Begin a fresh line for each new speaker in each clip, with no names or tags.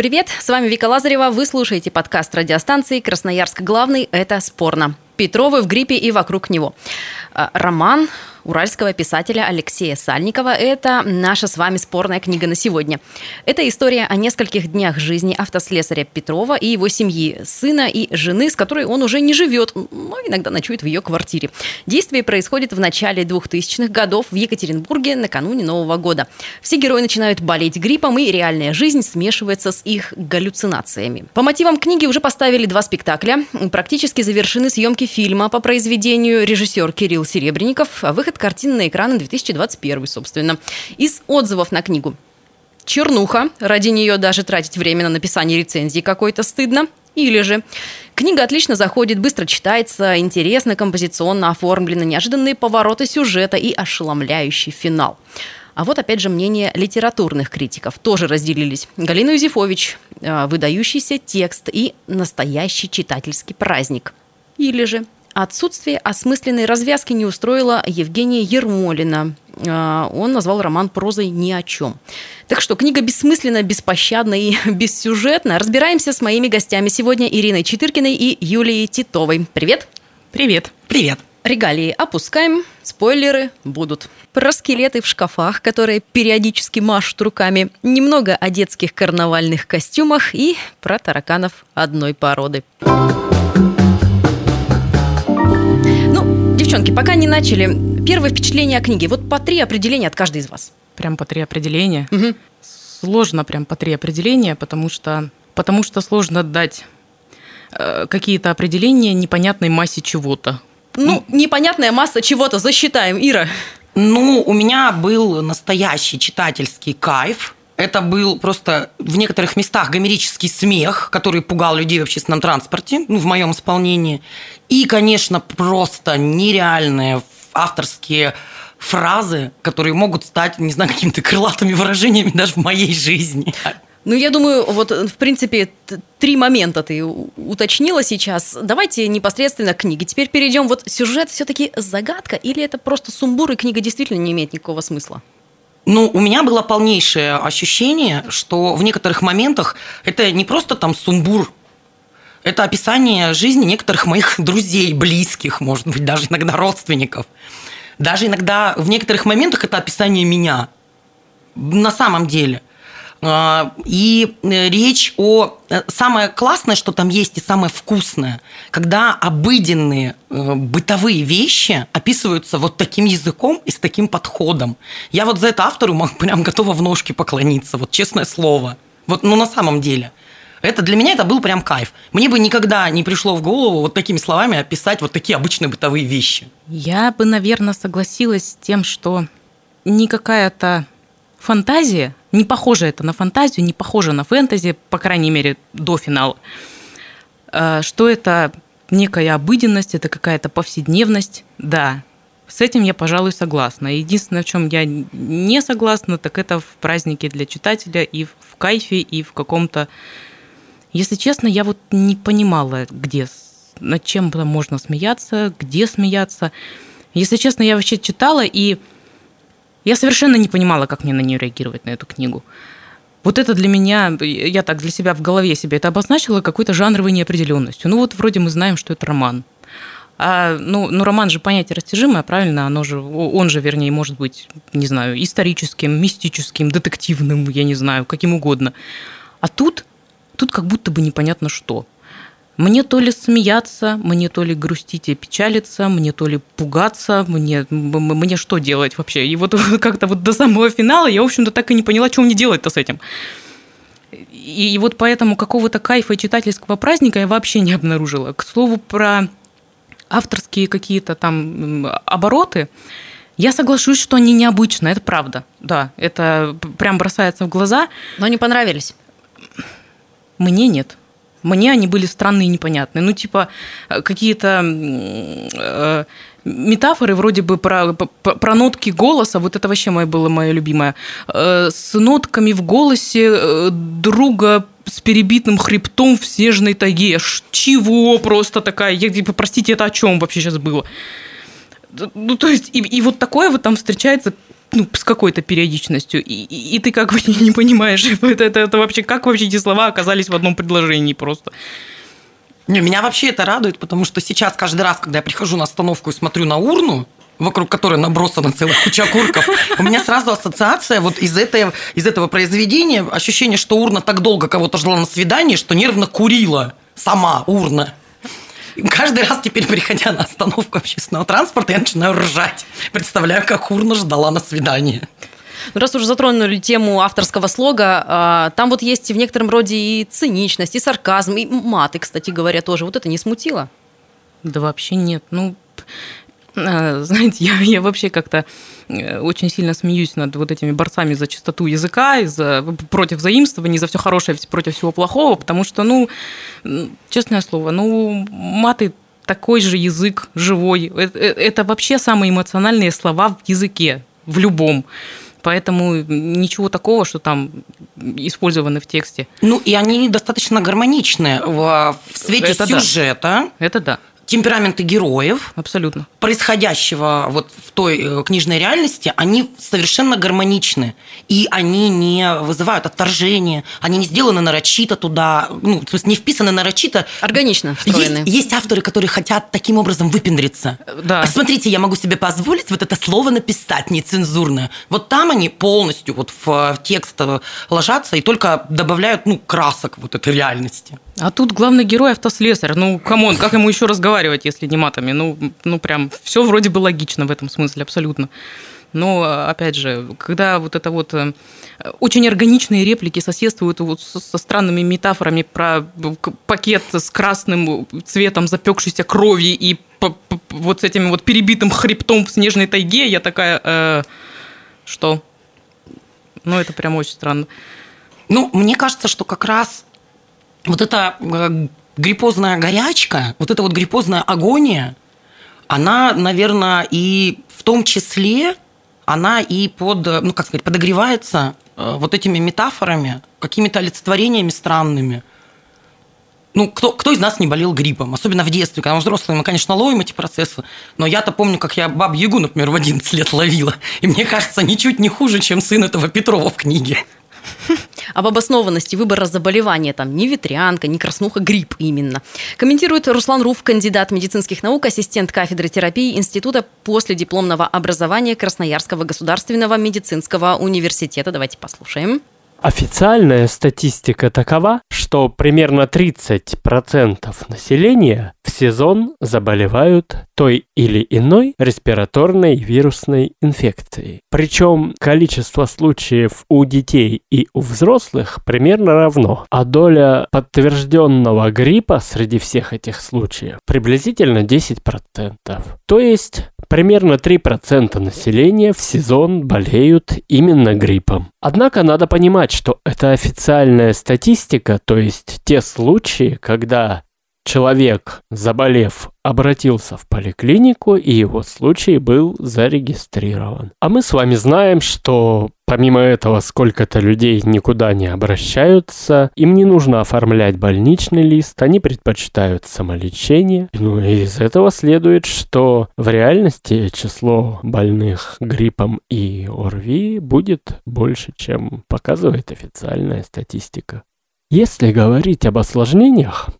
Привет, с вами Вика Лазарева. Вы слушаете подкаст радиостанции «Красноярск главный». Это «Спорно». Петровы в гриппе и вокруг него. А, Роман уральского писателя Алексея Сальникова – это наша с вами спорная книга на сегодня. Это история о нескольких днях жизни автослесаря Петрова и его семьи, сына и жены, с которой он уже не живет, но иногда ночует в ее квартире. Действие происходит в начале 2000-х годов в Екатеринбурге накануне Нового года. Все герои начинают болеть гриппом, и реальная жизнь смешивается с их галлюцинациями. По мотивам книги уже поставили два спектакля. Практически завершены съемки фильма по произведению режиссер Кирилл Серебренников, выход картины на экраны 2021, собственно. Из отзывов на книгу. Чернуха. Ради нее даже тратить время на написание рецензии какой-то стыдно. Или же книга отлично заходит, быстро читается, интересно, композиционно оформлена, неожиданные повороты сюжета и ошеломляющий финал. А вот опять же мнение литературных критиков тоже разделились. Галина Юзефович, э, выдающийся текст и настоящий читательский праздник. Или же отсутствие осмысленной развязки не устроило Евгения Ермолина. Э, Он назвал роман прозой ни о чем. Так что книга бессмысленна, беспощадна и бессюжетна. Разбираемся с моими гостями сегодня Ириной Читыркиной и Юлией Титовой. Привет!
Привет.
Привет.
Регалии опускаем, спойлеры будут. Про скелеты в шкафах, которые периодически машут руками, немного о детских карнавальных костюмах и про тараканов одной породы. Ну, девчонки, пока не начали, первое впечатление о книге. Вот по три определения от каждой из вас.
Прям по три определения.
Мгм.
Сложно прям по три определения, потому что, потому что сложно дать э, какие-то определения непонятной массе чего-то.
Ну, непонятная масса чего-то засчитаем. Ира,
Ну, у меня был настоящий читательский кайф. Это был просто в некоторых местах гомерический смех, который пугал людей в общественном транспорте, ну, в моем исполнении. И, конечно, просто нереальные авторские фразы, которые могут стать, не знаю, какими-то крылатыми выражениями даже в моей жизни.
Ну, я думаю, вот, в принципе, три момента ты уточнила сейчас. Давайте непосредственно к книге. Теперь перейдем. Вот сюжет все-таки загадка или это просто сумбур, и книга действительно не имеет никакого смысла?
Ну, у меня было полнейшее ощущение, что в некоторых моментах это не просто там сумбур, это описание жизни некоторых моих друзей, близких, может быть, даже иногда родственников. Даже иногда в некоторых моментах это описание меня. На самом деле. А, И э, речь о... э, Самое классное, что там есть, и самое вкусное, когда обыденные э, бытовые вещи описываются вот таким языком и с таким подходом. Я вот за это автору прям готова в ножки поклониться, вот честное слово. Вот, ну, на самом деле. Это для меня это был прям кайф. Мне бы никогда не пришло в голову вот такими словами описать вот такие обычные бытовые вещи.
Я бы, наверное, согласилась с тем, что не какая-то фантазия, не похоже это на фантазию, не похоже на фэнтези, по крайней мере, до финала, Э, что это некая обыденность, это какая-то повседневность, да, с этим я, пожалуй, согласна. Единственное, в чем я не согласна, так это в празднике для читателя и в кайфе, и в каком-то... Если честно, я вот не понимала, где, над чем можно смеяться, где смеяться. Если честно, я вообще читала, и я совершенно не понимала, как мне на нее реагировать, на эту книгу. Вот это для меня, я так для себя в голове себе это обозначила какой-то жанровой неопределенностью. Ну вот вроде мы знаем, что это роман. А, ну, ну, роман же понятие растяжимое, правильно? Оно же, он же, вернее, может быть, не знаю, историческим, мистическим, детективным, я не знаю, каким угодно. А тут, тут как будто бы непонятно что. Мне то ли смеяться, мне то ли грустить и печалиться, мне то ли пугаться, мне, мне что делать вообще? И вот как-то вот до самого финала я, в общем-то, так и не поняла, что мне делать-то с этим. И, и вот поэтому какого-то кайфа и читательского праздника я вообще не обнаружила. К слову, про авторские какие-то там обороты, я соглашусь, что они необычные, это правда. Да, это прям бросается в глаза.
Но не понравились.
Мне нет. Мне они были странные и непонятные. Ну, типа, э, какие-то э, метафоры вроде бы про, про, про нотки голоса, вот это вообще мое было мое любимое, э, с нотками в голосе друга с перебитым хребтом в снежной тайге. Чего просто такая? Я, типа, простите, это о чем вообще сейчас было? Ну, то есть, и, и вот такое вот там встречается ну, с какой-то периодичностью, и, и, и ты как бы не понимаешь, это, это, это вообще, как вообще эти слова оказались в одном предложении просто.
Не, меня вообще это радует, потому что сейчас каждый раз, когда я прихожу на остановку и смотрю на урну, вокруг которой набросана целая куча окурков, у меня сразу ассоциация вот из этого, из этого произведения, ощущение, что урна так долго кого-то ждала на свидании, что нервно курила сама урна. Каждый раз теперь, приходя на остановку общественного транспорта, я начинаю ржать. Представляю, как урна ждала на свидание.
Ну, раз уже затронули тему авторского слога, а, там вот есть в некотором роде и циничность, и сарказм, и маты, кстати говоря, тоже. Вот это не смутило?
Да вообще нет. Ну, знаете, я, я вообще как-то э, очень сильно смеюсь над вот этими борцами за чистоту языка, и за, против заимствований, за все хорошее, против всего плохого, потому что, ну, честное слово, ну, маты такой же язык живой. Это, это вообще самые эмоциональные слова в языке, в любом. Поэтому ничего такого, что там использованы в тексте.
Ну, и они достаточно гармоничны в, в свете
Это да.
сюжета,
Это да,
темпераменты героев,
абсолютно.
происходящего вот в той э, книжной реальности, они совершенно гармоничны. И они не вызывают отторжения, они не сделаны нарочито туда, ну, в смысле, не вписаны нарочито.
Органично встроены.
Есть, есть авторы, которые хотят таким образом выпендриться.
Да.
А Смотрите, я могу себе позволить вот это слово написать нецензурное. Вот там они полностью вот в, в текст э, ложатся и только добавляют ну, красок вот этой реальности.
А тут главный герой автослесарь. Ну, come on, как ему еще разговаривать, если не матами? Ну, ну прям все вроде бы логично в этом смысле, абсолютно. Но, опять же, когда вот это вот э, очень органичные реплики соседствуют вот со, странными метафорами про к- пакет с красным цветом запекшейся крови и вот с этим вот перебитым хребтом в снежной тайге, я такая, э, что? Ну, это прям очень странно.
Ну, мне кажется, что как раз вот эта э, гриппозная горячка, вот эта вот гриппозная агония, она, наверное, и в том числе, она и под, э, ну, как сказать, подогревается э, вот этими метафорами, какими-то олицетворениями странными. Ну, кто, кто из нас не болел гриппом? Особенно в детстве, когда мы взрослые, мы, конечно, ловим эти процессы. Но я-то помню, как я баб Ягу, например, в 11 лет ловила. И мне кажется, ничуть не хуже, чем сын этого Петрова в книге.
Об обоснованности выбора заболевания, там, не ветрянка, не краснуха, грипп именно. Комментирует Руслан Руф, кандидат медицинских наук, ассистент кафедры терапии Института после дипломного образования Красноярского государственного медицинского университета. Давайте послушаем.
Официальная статистика такова, что примерно 30% населения в сезон заболевают той или иной респираторной вирусной инфекцией. Причем количество случаев у детей и у взрослых примерно равно, а доля подтвержденного гриппа среди всех этих случаев приблизительно 10%. То есть примерно 3% населения в сезон болеют именно гриппом. Однако надо понимать, что это официальная статистика, то есть те случаи, когда человек, заболев, обратился в поликлинику, и его случай был зарегистрирован. А мы с вами знаем, что помимо этого сколько-то людей никуда не обращаются, им не нужно оформлять больничный лист, они предпочитают самолечение. Ну и из этого следует, что в реальности число больных гриппом и ОРВИ будет больше, чем показывает официальная статистика. Если говорить об осложнениях,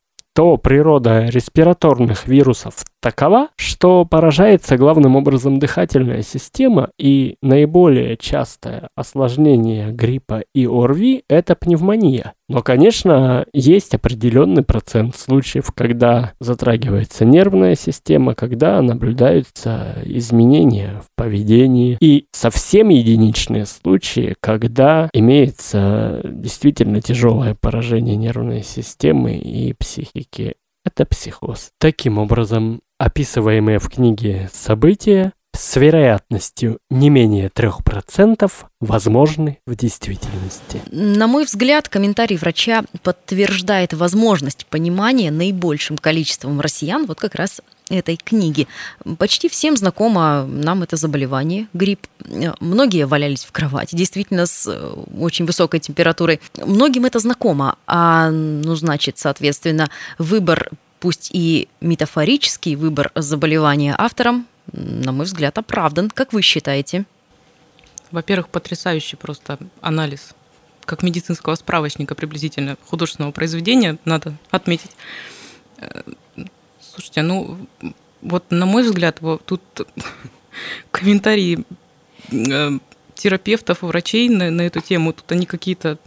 то природа респираторных вирусов такова, что поражается главным образом дыхательная система, и наиболее частое осложнение гриппа и ОРВИ – это пневмония. Но, конечно, есть определенный процент случаев, когда затрагивается нервная система, когда наблюдаются изменения в поведении, и совсем единичные случаи, когда имеется действительно тяжелое поражение нервной системы и психики. Это психоз. Таким образом, описываемые в книге события с вероятностью не менее 3% возможны в действительности.
На мой взгляд, комментарий врача подтверждает возможность понимания наибольшим количеством россиян вот как раз этой книги. Почти всем знакомо нам это заболевание, грипп. Многие валялись в кровати, действительно, с э, очень высокой температурой. Многим это знакомо, а, ну, значит, соответственно, выбор пусть и метафорический выбор заболевания автором, на мой взгляд, оправдан. Как вы считаете?
Во-первых, потрясающий просто анализ как медицинского справочника приблизительно художественного произведения, надо отметить. Э, слушайте, ну вот на мой взгляд, вот тут комментарии э, терапевтов и врачей на, на эту тему, тут они какие-то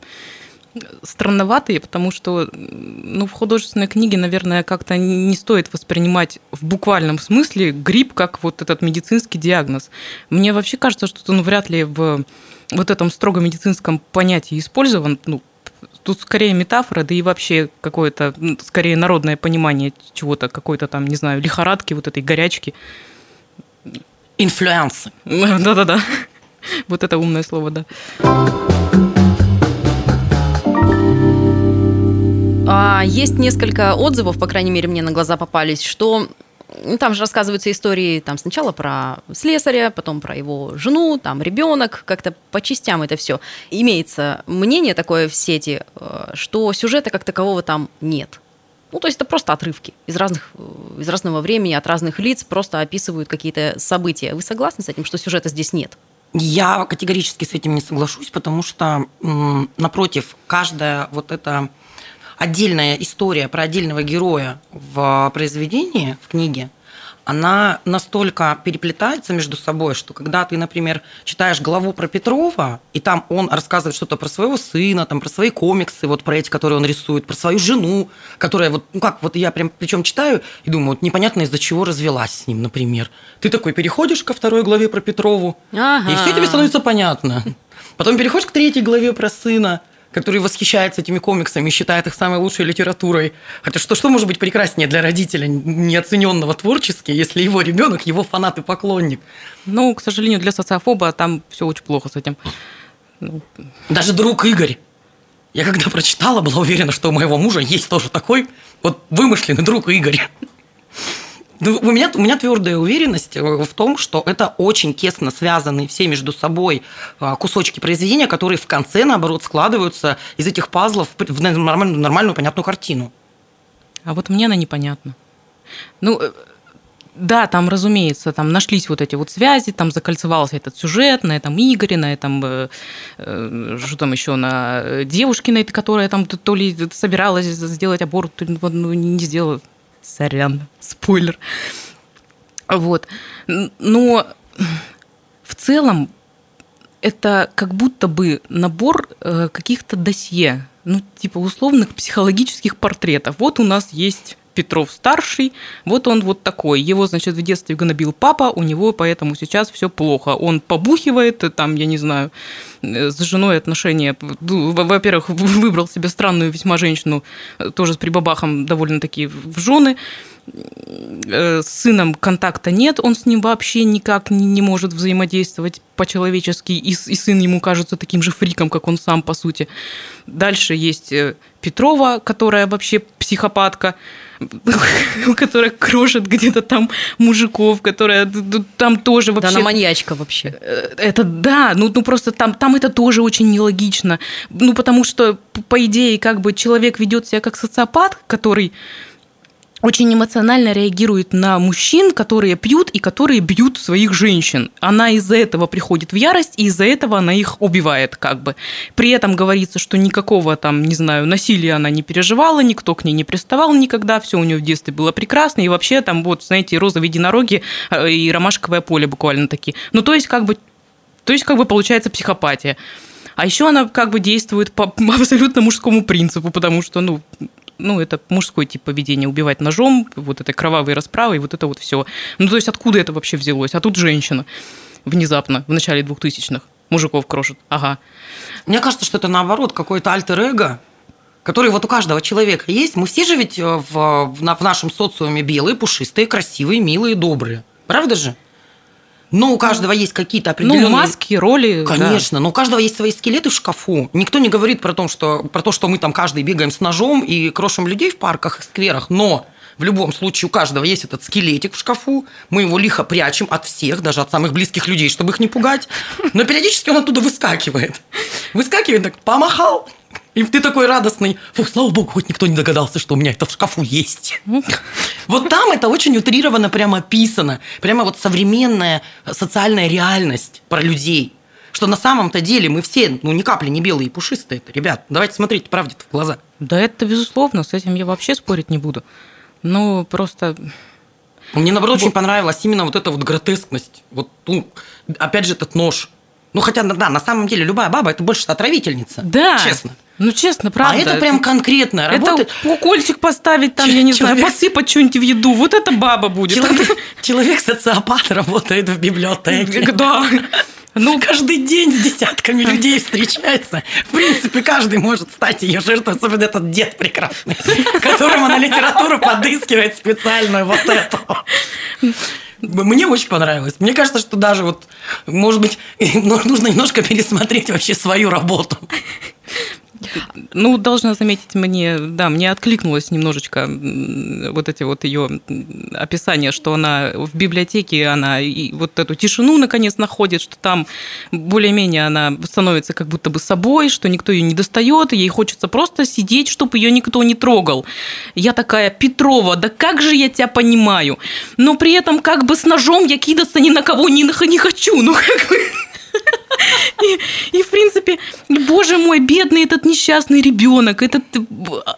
странноватые, потому что ну, в художественной книге, наверное, как-то не стоит воспринимать в буквальном смысле грипп как вот этот медицинский диагноз. Мне вообще кажется, что он вряд ли в вот этом строго медицинском понятии использован. Ну, тут скорее метафора, да и вообще какое-то, ну, скорее народное понимание чего-то, какой-то там, не знаю, лихорадки, вот этой горячки.
Инфлюенсы.
Да-да-да. Вот это умное слово, да.
Есть несколько отзывов, по крайней мере, мне на глаза попались, что там же рассказываются истории там сначала про слесаря, потом про его жену, там ребенок, как-то по частям это все. Имеется мнение такое в сети, э, что сюжета как такового там нет. Ну, то есть это просто отрывки из, разных, э, из разного времени, от разных лиц, просто описывают какие-то события. Вы согласны с этим, что сюжета здесь нет?
Я категорически с этим не соглашусь, потому что, напротив, каждая вот эта отдельная история про отдельного героя в произведении, в книге, она настолько переплетается между собой, что когда ты, например, читаешь главу про Петрова, и там он рассказывает что-то про своего сына, там, про свои комиксы, вот про эти, которые он рисует, про свою жену, которая вот, ну как, вот я прям причем читаю и думаю, вот непонятно из-за чего развелась с ним, например. Ты такой переходишь ко второй главе про Петрову,
Ага.
и все тебе становится понятно. Потом переходишь к третьей главе про сына, который восхищается этими комиксами, считает их самой лучшей литературой. Хотя что, что может быть прекраснее для родителя, неоцененного творчески, если его ребенок, его фанат и поклонник?
Ну, к сожалению, для социофоба там все очень плохо с этим. Ну,
Даже друг Игорь. Я когда прочитала, была уверена, что у моего мужа есть тоже такой вот вымышленный друг Игорь. Ну, у меня, у меня твердая уверенность э, в том, что это очень тесно связанные все между собой а, кусочки произведения, которые в конце, наоборот, складываются из этих пазлов в нормальную, нормальную понятную картину.
А вот мне она непонятна. Ну, э, да, там, разумеется, там нашлись вот эти вот связи, там закольцевался этот сюжет на этом Игоре, на этом, э, э, что там еще, на девушке, на этой, которая там то ли собиралась сделать аборт, то ли ну, не сделала. Сорян, спойлер. Вот. Но в целом это как будто бы набор э, каких-то досье, ну, типа условных психологических портретов. Вот у нас есть Петров старший, вот он вот такой. Его, значит, в детстве гнобил папа, у него поэтому сейчас все плохо. Он побухивает, там, я не знаю, э, с женой отношения. Ну, во- Во-первых, выбрал себе странную весьма женщину, э, тоже с прибабахом довольно-таки в жены. Э, С сыном контакта нет, он с ним вообще никак не, может взаимодействовать по-человечески, и, и сын ему кажется таким же фриком, как он сам, по сути. Дальше есть Петрова, которая вообще психопатка, которая крошит где-то там мужиков, которая там тоже
Да,
вообще...
она маньячка вообще.
Э, Это да, ну, ну просто там, там это тоже очень нелогично. Ну, потому что, по идее, как бы человек ведет себя как социопат, который очень эмоционально реагирует на мужчин, которые пьют и которые бьют своих женщин. Она из-за этого приходит в ярость, и из-за этого она их убивает, как бы. При этом говорится, что никакого там, не знаю, насилия она не переживала, никто к ней не приставал никогда, все у нее в детстве было прекрасно, и вообще там вот, знаете, розовые единороги э, и ромашковое поле буквально такие. Ну, то есть, как бы, то есть, как бы получается психопатия. А еще она как бы действует по абсолютно мужскому принципу, потому что, ну, ну, это мужской тип поведения, убивать ножом, вот это кровавые расправы, и вот это вот все. Ну, то есть, откуда это вообще взялось? А тут женщина внезапно, в начале 2000-х, мужиков крошит. Ага.
Мне кажется, что это наоборот какой-то альтер-эго, который вот у каждого человека есть. Мы все же ведь э, в, в нашем социуме белые, пушистые, красивые, милые, добрые. Правда же? Но у каждого есть какие-то определенные...
Ну, маски, роли. да.
Конечно, но у каждого есть свои скелеты в шкафу. Никто не говорит про то, что, про то, что мы там каждый бегаем с ножом и крошим людей в парках и скверах, но в любом случае у каждого есть этот скелетик в шкафу, мы его лихо прячем от всех, даже от самых близких людей, чтобы их не пугать, но периодически он оттуда выскакивает. Выскакивает так, помахал, и ты такой радостный, фу, слава богу, хоть никто не догадался, что у меня это в шкафу есть. Вот там это очень утрированно прямо описано. Прямо вот современная социальная реальность про людей. Что на самом-то деле мы все, ну, ни капли не белые и пушистые. -то. Ребят, давайте смотреть правде в глаза.
Да это безусловно, с этим я вообще спорить не буду. Ну, просто...
Мне, наоборот, очень понравилась именно вот эта вот гротескность. Вот, ну, опять же, этот нож. Ну, хотя, да, на самом деле, любая баба – это больше отравительница.
Да.
Честно.
Ну, честно, правда.
А это прям конкретно работает.
Это укольчик поставить там, я не знаю,
Человек-
посыпать что-нибудь в еду. Вот это баба будет.
Человек- Человек-социопат работает в библиотеке.
Да. Ну,
Каждый день с десятками людей встречается. В принципе, каждый может стать ее жертвой, особенно этот дед прекрасный, которому на литературу подыскивает специальную вот эту. Мне очень понравилось. Мне кажется, что даже вот, может быть, ну, нужно немножко пересмотреть вообще свою работу.
Ну, должна заметить, мне, да, мне откликнулось немножечко вот эти вот ее описания, что она в библиотеке, она и вот эту тишину наконец находит, что там более-менее она становится как будто бы собой, что никто ее не достает, и ей хочется просто сидеть, чтобы ее никто не трогал. Я такая, Петрова, да как же я тебя понимаю? Но при этом как бы с ножом я кидаться ни на кого не, не хочу, ну как бы... И, и, в принципе, боже мой, бедный этот несчастный ребенок, этот,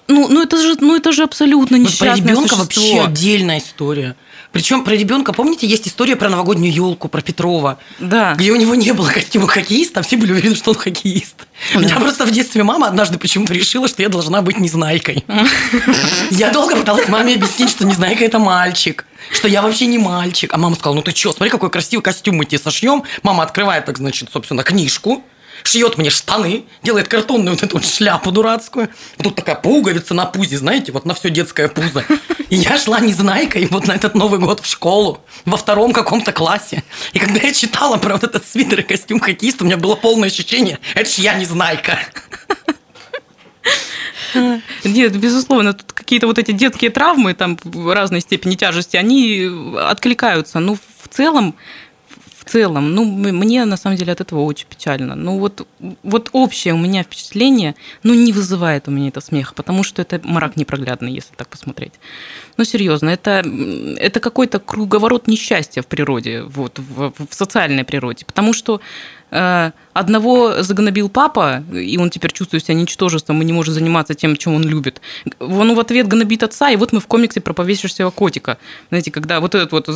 ну, ну это же, ну это же абсолютно
Вот про
несчастное
ребенка
существо.
вообще отдельная история. Причем про ребенка, помните, есть история про новогоднюю елку, про Петрова,
Да.
где у него не было костюма хоккеиста, а все были уверены, что он хоккеист. У меня просто в детстве мама однажды почему-то решила, что я должна быть незнайкой. Я долго пыталась маме объяснить, что незнайка – это мальчик, что я вообще не мальчик. А мама сказала, ну ты что, смотри, какой красивый костюм мы тебе сошьем. Мама открывает, так значит, собственно, книжку, шьет мне штаны, делает картонную вот эту вот шляпу дурацкую. Тут такая пуговица на пузе, знаете, вот на все детское пузо. И я шла незнайкой вот на этот Новый год в школу, во втором каком-то классе. И когда я читала про вот этот свитер и костюм хоккеиста, у меня было полное ощущение, это ж я незнайка.
Нет, безусловно, тут какие-то вот эти детские травмы, там в разной степени тяжести, они откликаются. Ну, в целом, в целом, ну, мне на самом деле от этого очень печально. Ну, вот, вот общее у меня впечатление, ну, не вызывает у меня это смех, потому что это мрак непроглядный, если так посмотреть. Ну, серьезно, это, это какой-то круговорот несчастья в природе, вот, в, в социальной природе, потому что одного загнобил папа, и он теперь чувствует себя ничтожеством и не может заниматься тем, чем он любит. Он в ответ гнобит отца, и вот мы в комиксе про повесившегося котика. Знаете, когда вот этот вот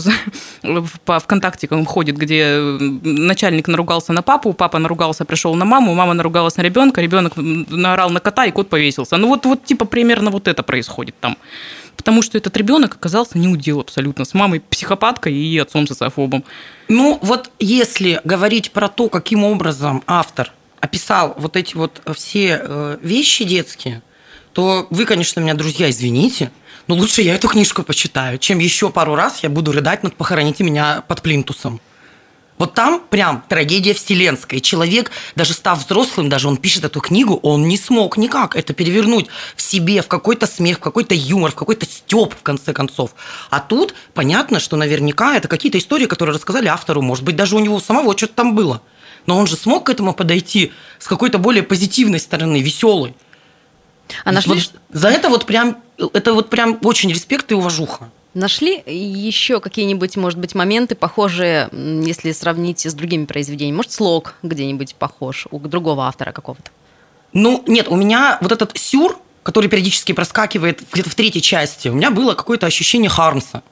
по ВКонтакте он ходит, где начальник наругался на папу, папа наругался, пришел на маму, мама наругалась на ребенка, ребенок наорал на кота, и кот повесился. Ну вот, вот типа примерно вот это происходит там. Потому что этот ребенок оказался не удел абсолютно. С мамой психопаткой и отцом социофобом.
Ну, вот если говорить про то, каким образом автор описал вот эти вот все э, вещи детские, то вы, конечно, меня, друзья, извините, но лучше я эту книжку почитаю, чем еще пару раз я буду рыдать над «Похороните меня под плинтусом». Вот там прям трагедия вселенская. Человек, даже став взрослым, даже он пишет эту книгу, он не смог никак это перевернуть в себе, в какой-то смех, в какой-то юмор, в какой-то степ, в конце концов. А тут понятно, что наверняка это какие-то истории, которые рассказали автору, может быть, даже у него самого что-то там было. Но он же смог к этому подойти с какой-то более позитивной стороны, веселой.
А нашли,
Вот за это вот прям, это вот прям очень респект и уважуха.
Нашли еще какие-нибудь, может быть, моменты, похожие, если сравнить с другими произведениями? Может, слог где-нибудь похож у другого автора какого-то?
Ну, нет, у меня вот этот сюр, который периодически проскакивает где-то в третьей части, у меня было какое-то ощущение Хармса.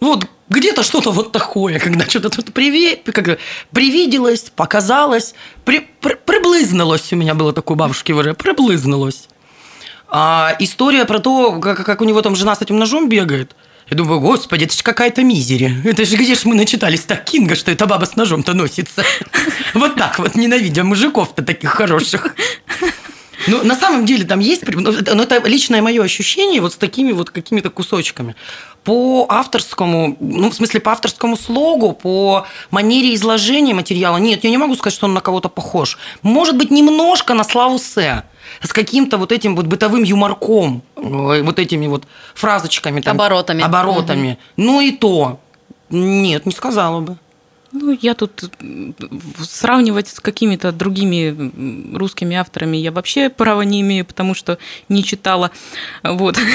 Вот где-то что-то вот такое, когда что-то тут как привиделось, показалось, при- при- приблизнулось у меня было такое бабушки выражение, приблизнулось. А история про то, как, как у него там жена с этим ножом бегает, я думаю, господи, это же какая-то мизерия. Это же где же мы начитались так Кинга, что эта баба с ножом-то носится. Вот так вот, ненавидя мужиков-то таких хороших. Ну, на самом деле там есть, при- ну, это, ну, это личное мое ощущение вот с такими вот какими-то кусочками. По авторскому, ну, в смысле, по авторскому слогу, по манере изложения материала, нет, я не могу сказать, что он на кого-то похож. Может быть, немножко на Славу Се, с каким-то вот этим вот бытовым юморком, э, вот этими вот фразочками. там,
Оборотами.
Оборотами. Ну и то. Нет, не сказала бы.
Ну, я тут сравнивать с какими-то другими русскими авторами я вообще права не имею, потому что не читала. Вот.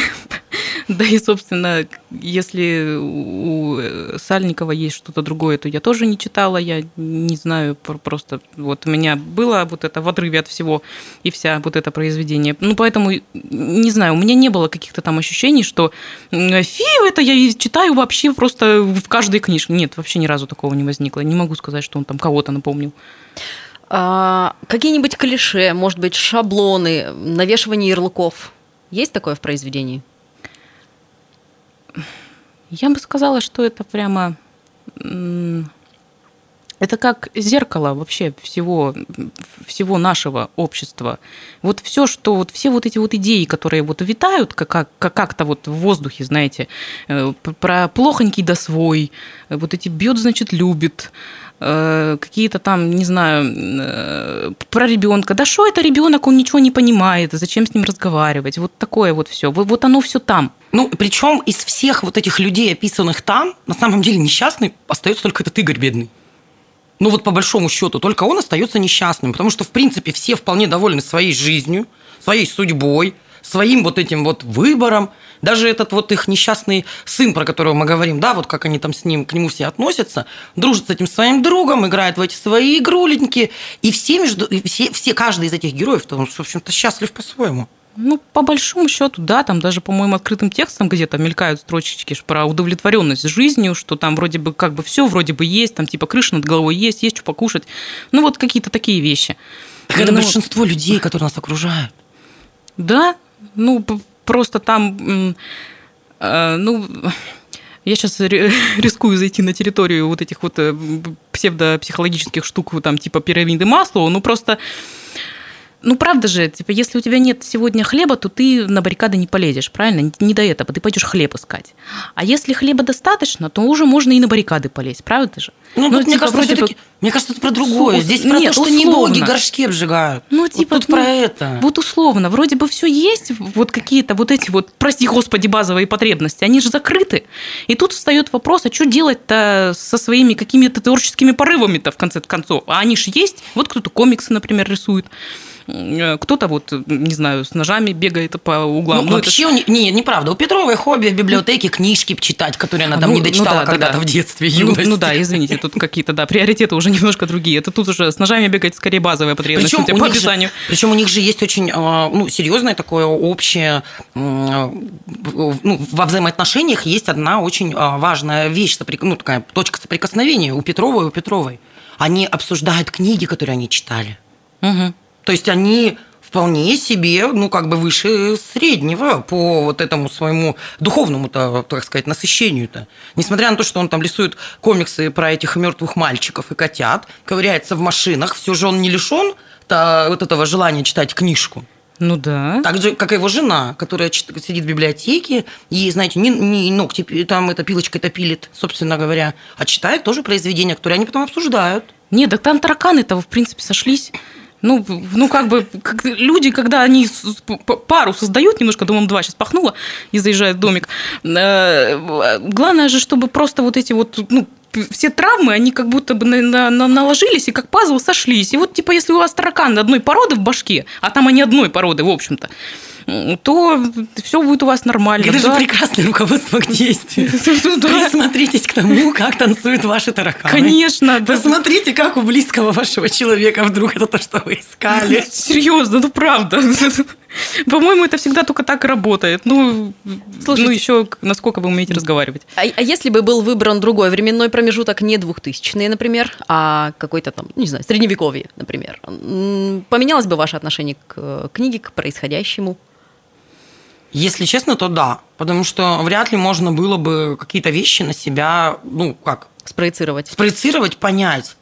Да и, собственно, если у э, Сальникова есть что-то другое, то я тоже не читала, я не знаю, пр- просто вот у меня было вот это в отрыве от всего и вся вот это произведение. Ну, поэтому, не знаю, у меня не было каких-то там ощущений, что фи, это я читаю вообще просто в каждой книжке. Нет, вообще ни разу такого не возникло. Не могу сказать, что он там кого-то напомнил.
А, какие-нибудь клише, может быть, шаблоны, навешивание ярлыков. Есть такое в произведении?
Я бы сказала, что это прямо... Это как зеркало вообще всего, всего нашего общества. Вот все, что вот все вот эти вот идеи, которые вот витают как, как, как-то вот в воздухе, знаете, э, про плохонький да свой, э, вот эти бьет, значит, любит, э, какие-то там, не знаю, про ребенка. Да что это ребенок, он ничего не понимает, зачем с ним разговаривать? Вот такое вот все. Вот оно все там.
Ну, причем из всех вот этих людей, описанных там, на самом деле несчастный остается только этот Игорь бедный. Ну вот по большому счету, только он остается несчастным, потому что, в принципе, все вполне довольны своей жизнью, своей судьбой, своим вот этим вот выбором. Даже этот вот их несчастный сын, про которого мы говорим, да, вот как они там с ним, к нему все относятся, дружит с этим своим другом, играет в эти свои игруленьки, и все между, и все, все, каждый из этих героев, он, в общем-то, счастлив по-своему.
Ну, по большому счету, да, там даже, по-моему, открытым текстом где-то мелькают строчечки про удовлетворенность жизнью, что там вроде бы как бы все вроде бы есть, там типа крыша над головой есть, есть что покушать. Ну, вот какие-то такие вещи.
Так это
Ну,
большинство людей, которые нас окружают.
Да, ну, просто там, э, ну, я сейчас рискую зайти на территорию вот этих вот э, псевдопсихологических штук, там типа пирамиды Маслоу, ну просто ну, правда же, типа, если у тебя нет сегодня хлеба, то ты на баррикады не полезешь, правильно? Не до этого, ты пойдешь хлеб искать. А если хлеба достаточно, то уже можно и на баррикады полезть, правда же?
Ну, тут, мне,
типа,
кажется,
вроде бы-
мне кажется, это про другое. Здесь про
нет,
то, что не
условно.
боги горшки обжигают.
Ну,
Вот
типа,
тут
ну,
про это.
Вот условно, вроде бы все есть, вот какие-то вот эти вот, прости господи, базовые потребности, они же закрыты. И тут встает вопрос, а что делать-то со своими какими-то творческими порывами-то в конце концов? А они же есть. Вот кто-то комиксы, например, рисует. М, Кто-то вот, не знаю, с ножами бегает по углам.
Ну,
Ну, это
вообще, не, не, неправда. У Петровой хобби в библиотеке книжки читать, которые она там
Ну,
не
ну
дочитала
да, да,
когда-то
да.
в детстве,
Ну,
юности.
ну да, извините, тут какие-то, да, приоритеты уже немножко другие. Это тут уже с ножами бегать скорее базовая потребность,
Причем
по
них же,
описанию.
причем у них же есть очень а, ну, серьезное такое общее, ну, во взаимоотношениях есть одна очень а, важная вещь, ну, такая точка соприкосновения у Петровой и у Петровой. Они обсуждают книги, которые они читали.
Мгм.
То есть они вполне себе, ну, как бы выше среднего по вот этому своему духовному-то, так сказать, насыщению-то. Несмотря на то, что он там рисует комиксы про этих мертвых мальчиков и котят, ковыряется в машинах, все же он не лишен вот этого желания читать книжку.
Ну да.
Так же, как и его жена, которая сидит в библиотеке и, знаете, не, не ногти там это пилочкой-то пилит, собственно говоря, а читает тоже произведения, которые они потом обсуждают.
Нет, так там тараканы-то, в принципе, сошлись. Ну, ну как бы как люди, когда они пару создают, немножко домом два сейчас пахнуло и заезжает домик. э, Главное же, чтобы просто вот эти вот, ну, все травмы, они как будто бы на- на- на- наложились и как пазл сошлись. И вот, типа, если у вас тараканы одной породы в башке, а там они одной породы, в общем-то, то все будет у вас нормально.
Это же
да.
прекрасное руководство к действию. Присмотритесь к тому, как танцуют ваши тараканы.
Конечно.
Посмотрите, как у близкого вашего человека вдруг это то, что вы искали.
Серьезно, ну правда. По-моему, это всегда только так и работает. Ну,
Слушайте.
ну еще насколько вы умеете разговаривать.
А, а если бы был выбран другой временной промежуток, не 2000-е, например, а какой-то там, не знаю, средневековье, например, поменялось бы ваше отношение к э, книге, к происходящему?
Если честно, то да. Потому что вряд ли можно было бы какие-то вещи на себя, ну, как,
Спроецировать?
спроецировать, понять.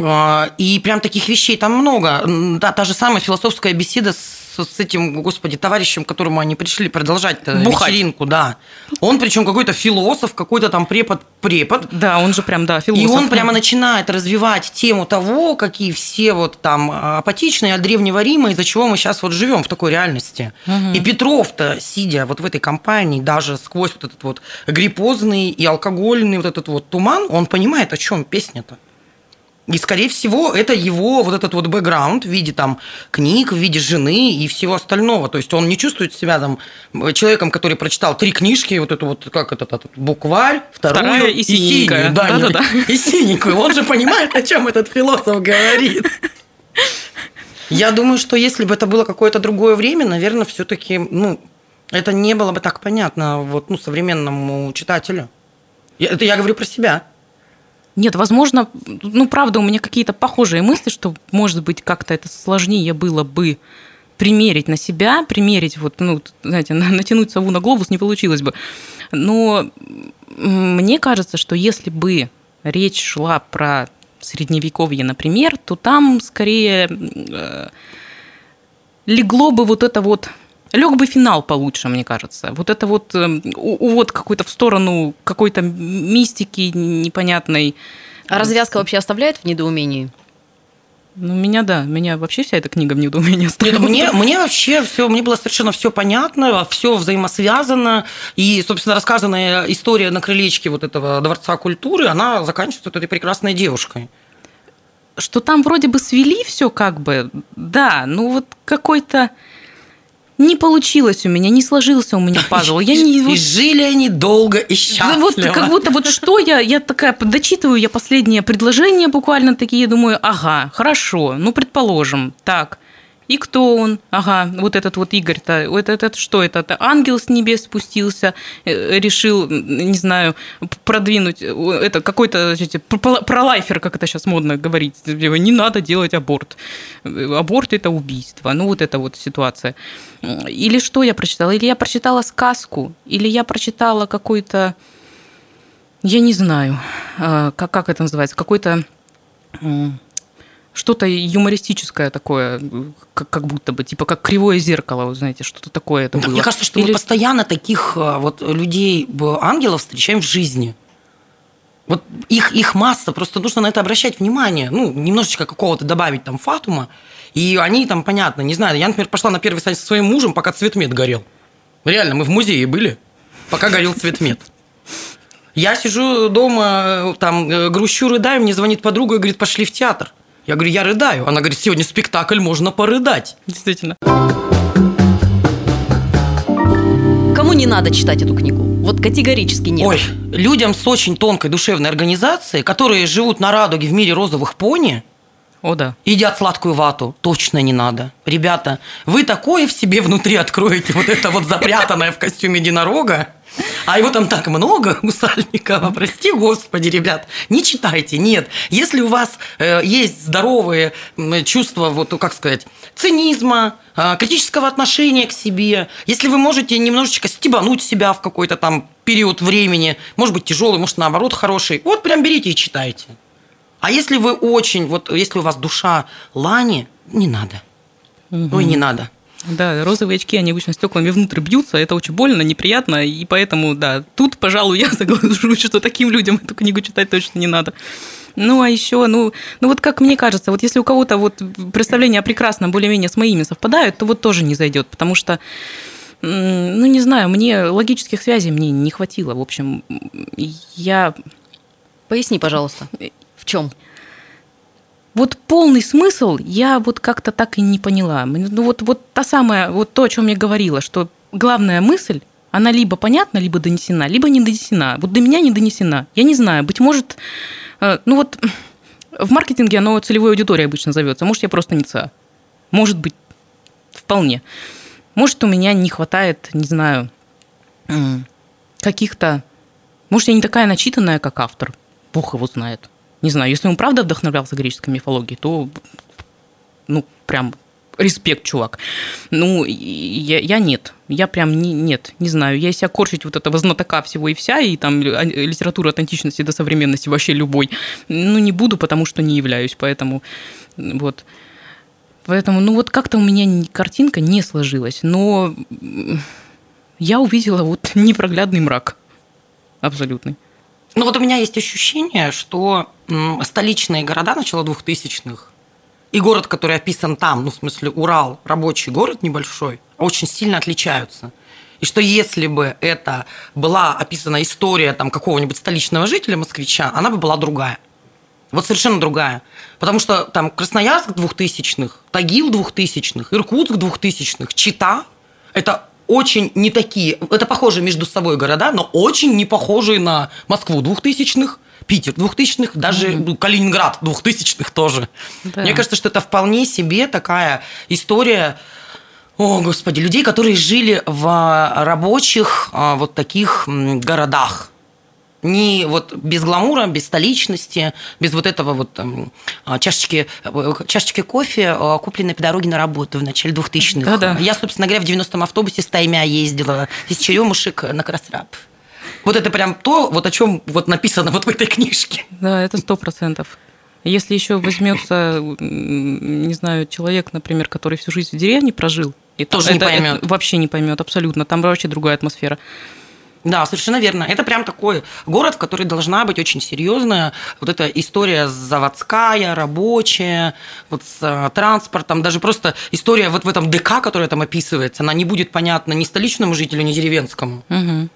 А, И прям таких вещей там много. Да, та же самая философская беседа с, с этим, господи, товарищем, к которому они пришли продолжать
Бухать.
вечеринку, да. Он причем какой-то философ, какой-то там препод-препод.
Да, он же прям, да, философ.
И он прямо начинает развивать тему того, какие все вот там апатичные от Древнего Рима, из-за чего мы сейчас вот живем в такой реальности. И Петров-то, сидя вот в этой компании, даже сквозь вот этот вот гриппозный и алкогольный вот этот вот туман, он понимает, о чем песня-то. И, скорее всего, это его вот этот вот бэкграунд в виде там книг, в виде жены и всего остального. То есть он не чувствует себя там человеком, который прочитал три книжки, вот эту вот, как этот, этот букварь, вторую
Вторая и синенькая.
синюю, да,
Да-да-да.
и синенькую. Он же понимает, о чем этот философ говорит. Я думаю, что если бы это было какое-то другое время, наверное, все-таки, ну, это не было бы так понятно вот, ну, современному читателю. Это я говорю про себя.
Нет, возможно, ну, правда, у меня какие-то похожие мысли, что, может быть, как-то это сложнее было бы примерить на себя, примерить, вот, ну, знаете, на- натянуть сову на глобус не получилось бы. Но мне кажется, что если бы речь шла про средневековье, например, то там скорее э, легло бы вот это вот лег бы финал получше, мне кажется. Вот это вот э, у- увод какой-то в сторону какой-то мистики непонятной.
А развязка вообще оставляет в недоумении?
Ну, меня, да, меня вообще вся эта книга в недоумении
Нет,
оставила.
мне, мне вообще все, мне было совершенно все понятно, все взаимосвязано. И, собственно, рассказанная история на крылечке вот этого Дворца культуры, она заканчивается вот этой прекрасной девушкой.
Что там вроде бы свели все как бы, да, ну вот какой-то... Не получилось у меня, не сложился у меня пазл. Я не...
И жили они долго и
Да
счастливо.
вот как будто вот что я, я такая дочитываю я последнее предложение буквально такие, думаю, ага, хорошо, ну предположим, так. И кто он? Ага, вот этот вот Игорь-то, вот этот что это? Это ангел с небес спустился, э, решил, не знаю, продвинуть э, это какой-то пролайфер, как это сейчас модно говорить, типа, не надо делать аборт. Э, Аборт это убийство. Ну вот эта вот ситуация. Или что я прочитала? Или я прочитала сказку, или я прочитала какой-то я не знаю, э, как, как это называется, какой-то что-то юмористическое такое, как, как будто бы, типа как кривое зеркало, вы знаете, что-то такое это
Да,
было.
Мне кажется, что
Или-
мы постоянно таких э, вот людей, ангелов встречаем в жизни. Вот их, их масса, просто нужно на это обращать внимание. Ну, немножечко какого-то добавить там фатума. И они там, понятно, не знаю. Я, например, пошла на первый сеанс со своим мужем, пока цветмет горел. Реально, мы в музее были, пока горел цветмет. Я сижу дома, э, там, э, грущу, рыдаю, мне звонит подруга и говорит, пошли в театр. Я говорю, я рыдаю. Она говорит, сегодня спектакль, можно порыдать.
Действительно.
Кому не надо читать эту книгу? Вот категорически нет.
Ой, людям с очень тонкой душевной организацией, которые живут на радуге в мире розовых пони,
О, да.
едят сладкую вату, точно не надо. Ребята, вы такое в себе внутри откроете, вот это вот запрятанное в костюме единорога, а его там так много у Сальникова, прости господи, ребят, не читайте, нет. Если у вас э, есть здоровые чувства, вот, как сказать, цинизма, э, критического отношения к себе, если вы можете немножечко стебануть себя в какой-то там период времени, может быть, тяжелый, может, наоборот, хороший, вот прям берите и читайте. А если вы очень, вот если у вас душа лани, не надо. Ой, не надо.
Да, розовые очки, они обычно стеклами внутрь бьются, это очень больно, неприятно, и поэтому, да, тут, пожалуй, я соглашусь, что таким людям эту книгу читать точно не надо. Ну, а еще, ну, ну вот как мне кажется, вот если у кого-то вот представления о прекрасном более-менее с моими совпадают, то вот тоже не зайдет, потому что, ну, не знаю, мне логических связей мне не хватило. В общем, я
Поясни, пожалуйста, в чем?
Вот полный смысл я вот как-то так и не поняла. Ну вот, вот та самая, вот то, о чем я говорила, что главная мысль, она либо понятна, либо донесена, либо не донесена. Вот до меня не донесена. Я не знаю, быть может, э, ну вот в маркетинге оно целевой аудиторией обычно зовется. Может, я просто не ЦА. Может быть, вполне. Может, у меня не хватает, не знаю, каких-то... Может, я не такая начитанная, как автор. Бог его знает. Не знаю, если он правда вдохновлялся греческой мифологией, то, ну, прям респект, чувак. Ну, я, я нет. Я прям не, нет, не знаю. Я себя корчить вот этого знатока всего и вся, и там а, литература от античности до современности вообще любой, ну, не буду, потому что не являюсь, поэтому вот. Поэтому, ну, вот как-то у меня картинка не сложилась, но я увидела вот непроглядный мрак. Абсолютный.
Ну вот у меня есть ощущение, что столичные города начала 2000-х и город, который описан там, ну, в смысле Урал, рабочий город небольшой, очень сильно отличаются. И что если бы это была описана история там, какого-нибудь столичного жителя, москвича, она бы была другая. Вот совершенно другая. Потому что там Красноярск 2000-х, Тагил 2000-х, Иркутск 2000-х, Чита – это очень не такие, это похожие между собой города, но очень не похожие на Москву 2000-х, Питер 2000-х, даже ну, Калининград 2000-х тоже.
Да.
Мне кажется, что это вполне себе такая история, о, господи, людей, которые жили в рабочих а, вот таких городах. Не вот без гламура, без столичности, без вот этого вот м, а, чашечки, э, чашечки кофе, э, купленной по дороге на работу в начале 2000-х.
Да-да.
Я, собственно говоря, в 90-м автобусе с таймя ездила из Черемушек на Красраб. Вот это прям то, вот о чем вот написано вот в этой книжке.
Да, это сто процентов. Если еще возьмется, не знаю, человек, например, который всю жизнь в деревне прожил, и там
Тоже не
это- это
поймет.
вообще не поймет, абсолютно. Там вообще другая атмосфера.
Да, совершенно верно. Это прям такой город, в который должна быть очень серьезная вот эта история заводская, рабочая, вот с э, транспортом, даже просто история вот в этом ДК, которая там описывается, она не будет понятна ни столичному жителю, ни деревенскому.
Мгм.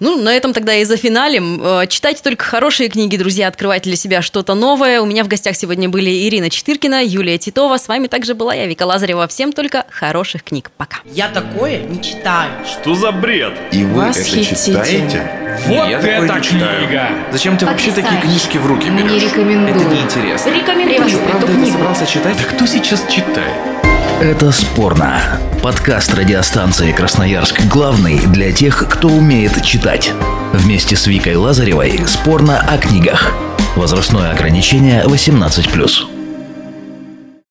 Ну, на этом тогда и зафиналим. Э, Читайте только хорошие книги, друзья, открывайте для себя что-то новое. У меня в гостях сегодня были Ирина Четыркина, Юлия Титова. С вами также была я, Вика Лазарева. Всем только хороших книг. Пока.
Я такое не читаю.
Что за бред?
И вы это
Восхитительно.
читаете?
Вот
Я
это
не читаю.
книга!
Зачем ты вообще такие книжки в руки
Не
берешь?
рекомендую.
Это неинтересно.
Рекомендую
Ты правда это
книгу.
собрался читать?
Да кто сейчас читает?
Это спорно. Подкаст радиостанции Красноярск главный для тех, кто умеет читать. Вместе с Викой Лазаревой спорно о книгах. Возрастное ограничение 18+.